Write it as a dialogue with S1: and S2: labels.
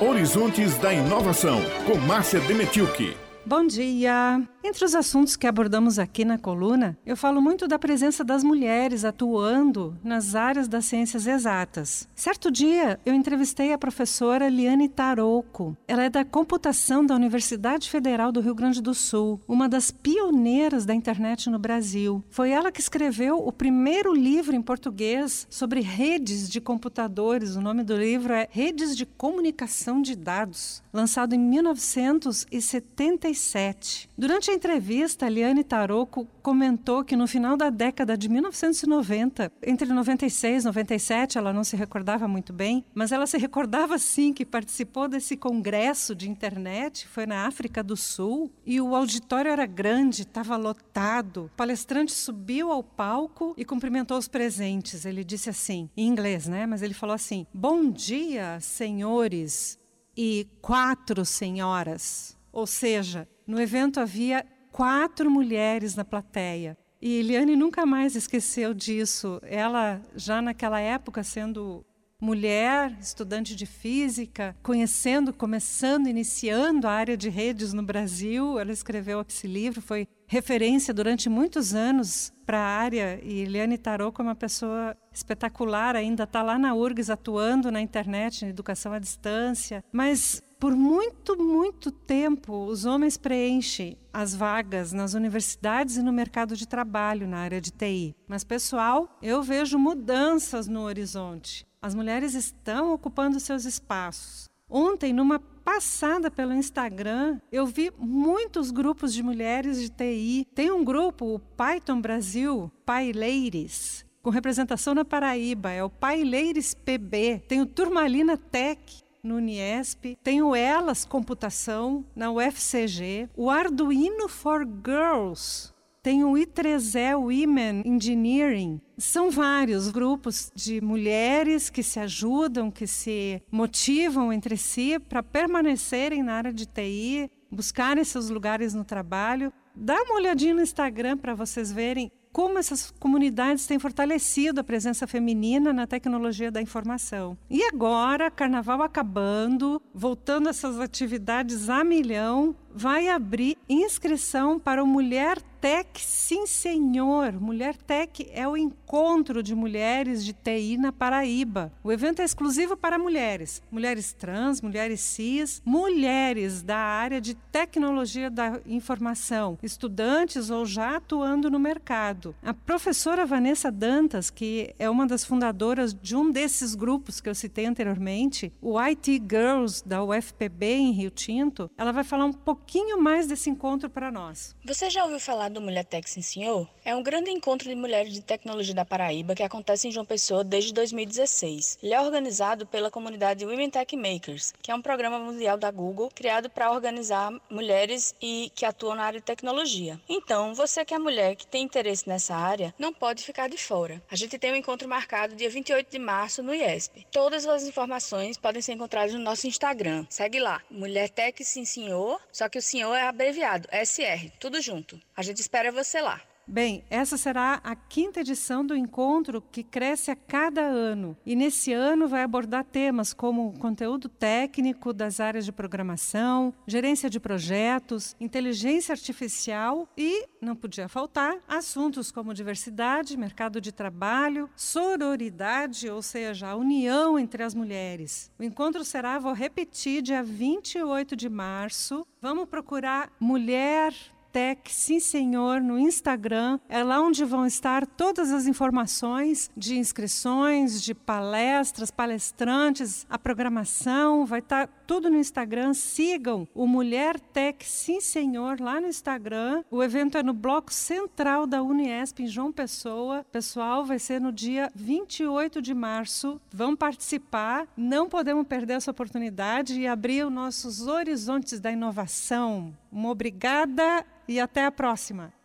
S1: Horizontes da Inovação, com Márcia Demetilke.
S2: Bom dia! Entre os assuntos que abordamos aqui na coluna, eu falo muito da presença das mulheres atuando nas áreas das ciências exatas. Certo dia, eu entrevistei a professora Liane Tarouco. Ela é da computação da Universidade Federal do Rio Grande do Sul, uma das pioneiras da internet no Brasil. Foi ela que escreveu o primeiro livro em português sobre redes de computadores. O nome do livro é Redes de Comunicação de Dados, lançado em 1977. Durante a entrevista, a Liane Taroco comentou que no final da década de 1990, entre 96 e 97, ela não se recordava muito bem, mas ela se recordava sim que participou desse congresso de internet, foi na África do Sul, e o auditório era grande, estava lotado. O palestrante subiu ao palco e cumprimentou os presentes. Ele disse assim, em inglês, né? Mas ele falou assim: Bom dia, senhores e quatro senhoras. Ou seja, no evento havia quatro mulheres na plateia. E Eliane nunca mais esqueceu disso. Ela, já naquela época, sendo mulher, estudante de física, conhecendo, começando, iniciando a área de redes no Brasil, ela escreveu esse livro, foi referência durante muitos anos para a área e Eliane Tarot é uma pessoa espetacular, ainda está lá na URGS atuando na internet, na educação à distância, mas por muito, muito tempo, os homens preenchem as vagas nas universidades e no mercado de trabalho na área de TI. Mas, pessoal, eu vejo mudanças no horizonte. As mulheres estão ocupando seus espaços. Ontem, numa passada pelo Instagram, eu vi muitos grupos de mulheres de TI. Tem um grupo, o Python Brasil, Paileires, com representação na Paraíba, é o Paileires PB. Tem o Turmalina Tech, no Uniesp, tem o Elas Computação na UFCG, o Arduino for Girls, tem o I3E Women Engineering. São vários grupos de mulheres que se ajudam, que se motivam entre si para permanecerem na área de TI, buscarem seus lugares no trabalho. Dá uma olhadinha no Instagram para vocês verem como essas comunidades têm fortalecido a presença feminina na tecnologia da informação. E agora, carnaval acabando, voltando essas atividades a milhão, vai abrir inscrição para o Mulher Tech Sim Senhor. Mulher Tech é o encontro de mulheres de TI na Paraíba. O evento é exclusivo para mulheres, mulheres trans, mulheres cis, mulheres da área de tecnologia da informação, estudantes ou já atuando no mercado. A professora Vanessa Dantas, que é uma das fundadoras de um desses grupos que eu citei anteriormente, o IT Girls da UFPB em Rio Tinto, ela vai falar um pouquinho mais desse encontro para nós.
S3: Você já ouviu falar do Mulher Tech Sim Senhor? É um grande encontro de mulheres de tecnologia da Paraíba que acontece em João Pessoa desde 2016. Ele é organizado pela comunidade Women Tech Makers, que é um programa mundial da Google criado para organizar mulheres e que atuam na área de tecnologia. Então, você que é mulher que tem interesse nessa área, não pode ficar de fora. A gente tem um encontro marcado dia 28 de março no IESP. Todas as informações podem ser encontradas no nosso Instagram. Segue lá, Mulher Tech Sim Senhor, só que o senhor é abreviado, SR, tudo junto. A gente espera você lá.
S2: Bem, essa será a quinta edição do encontro que cresce a cada ano. E nesse ano vai abordar temas como conteúdo técnico das áreas de programação, gerência de projetos, inteligência artificial e, não podia faltar, assuntos como diversidade, mercado de trabalho, sororidade, ou seja, a união entre as mulheres. O encontro será, vou repetir, dia 28 de março. Vamos procurar mulher Tech Sim Senhor no Instagram. É lá onde vão estar todas as informações de inscrições, de palestras, palestrantes, a programação. Vai estar tudo no Instagram. Sigam o Mulher Tech Sim Senhor lá no Instagram. O evento é no bloco central da Uniesp em João Pessoa. Pessoal, vai ser no dia 28 de março. Vão participar. Não podemos perder essa oportunidade e abrir os nossos horizontes da inovação. Uma obrigada e até a próxima!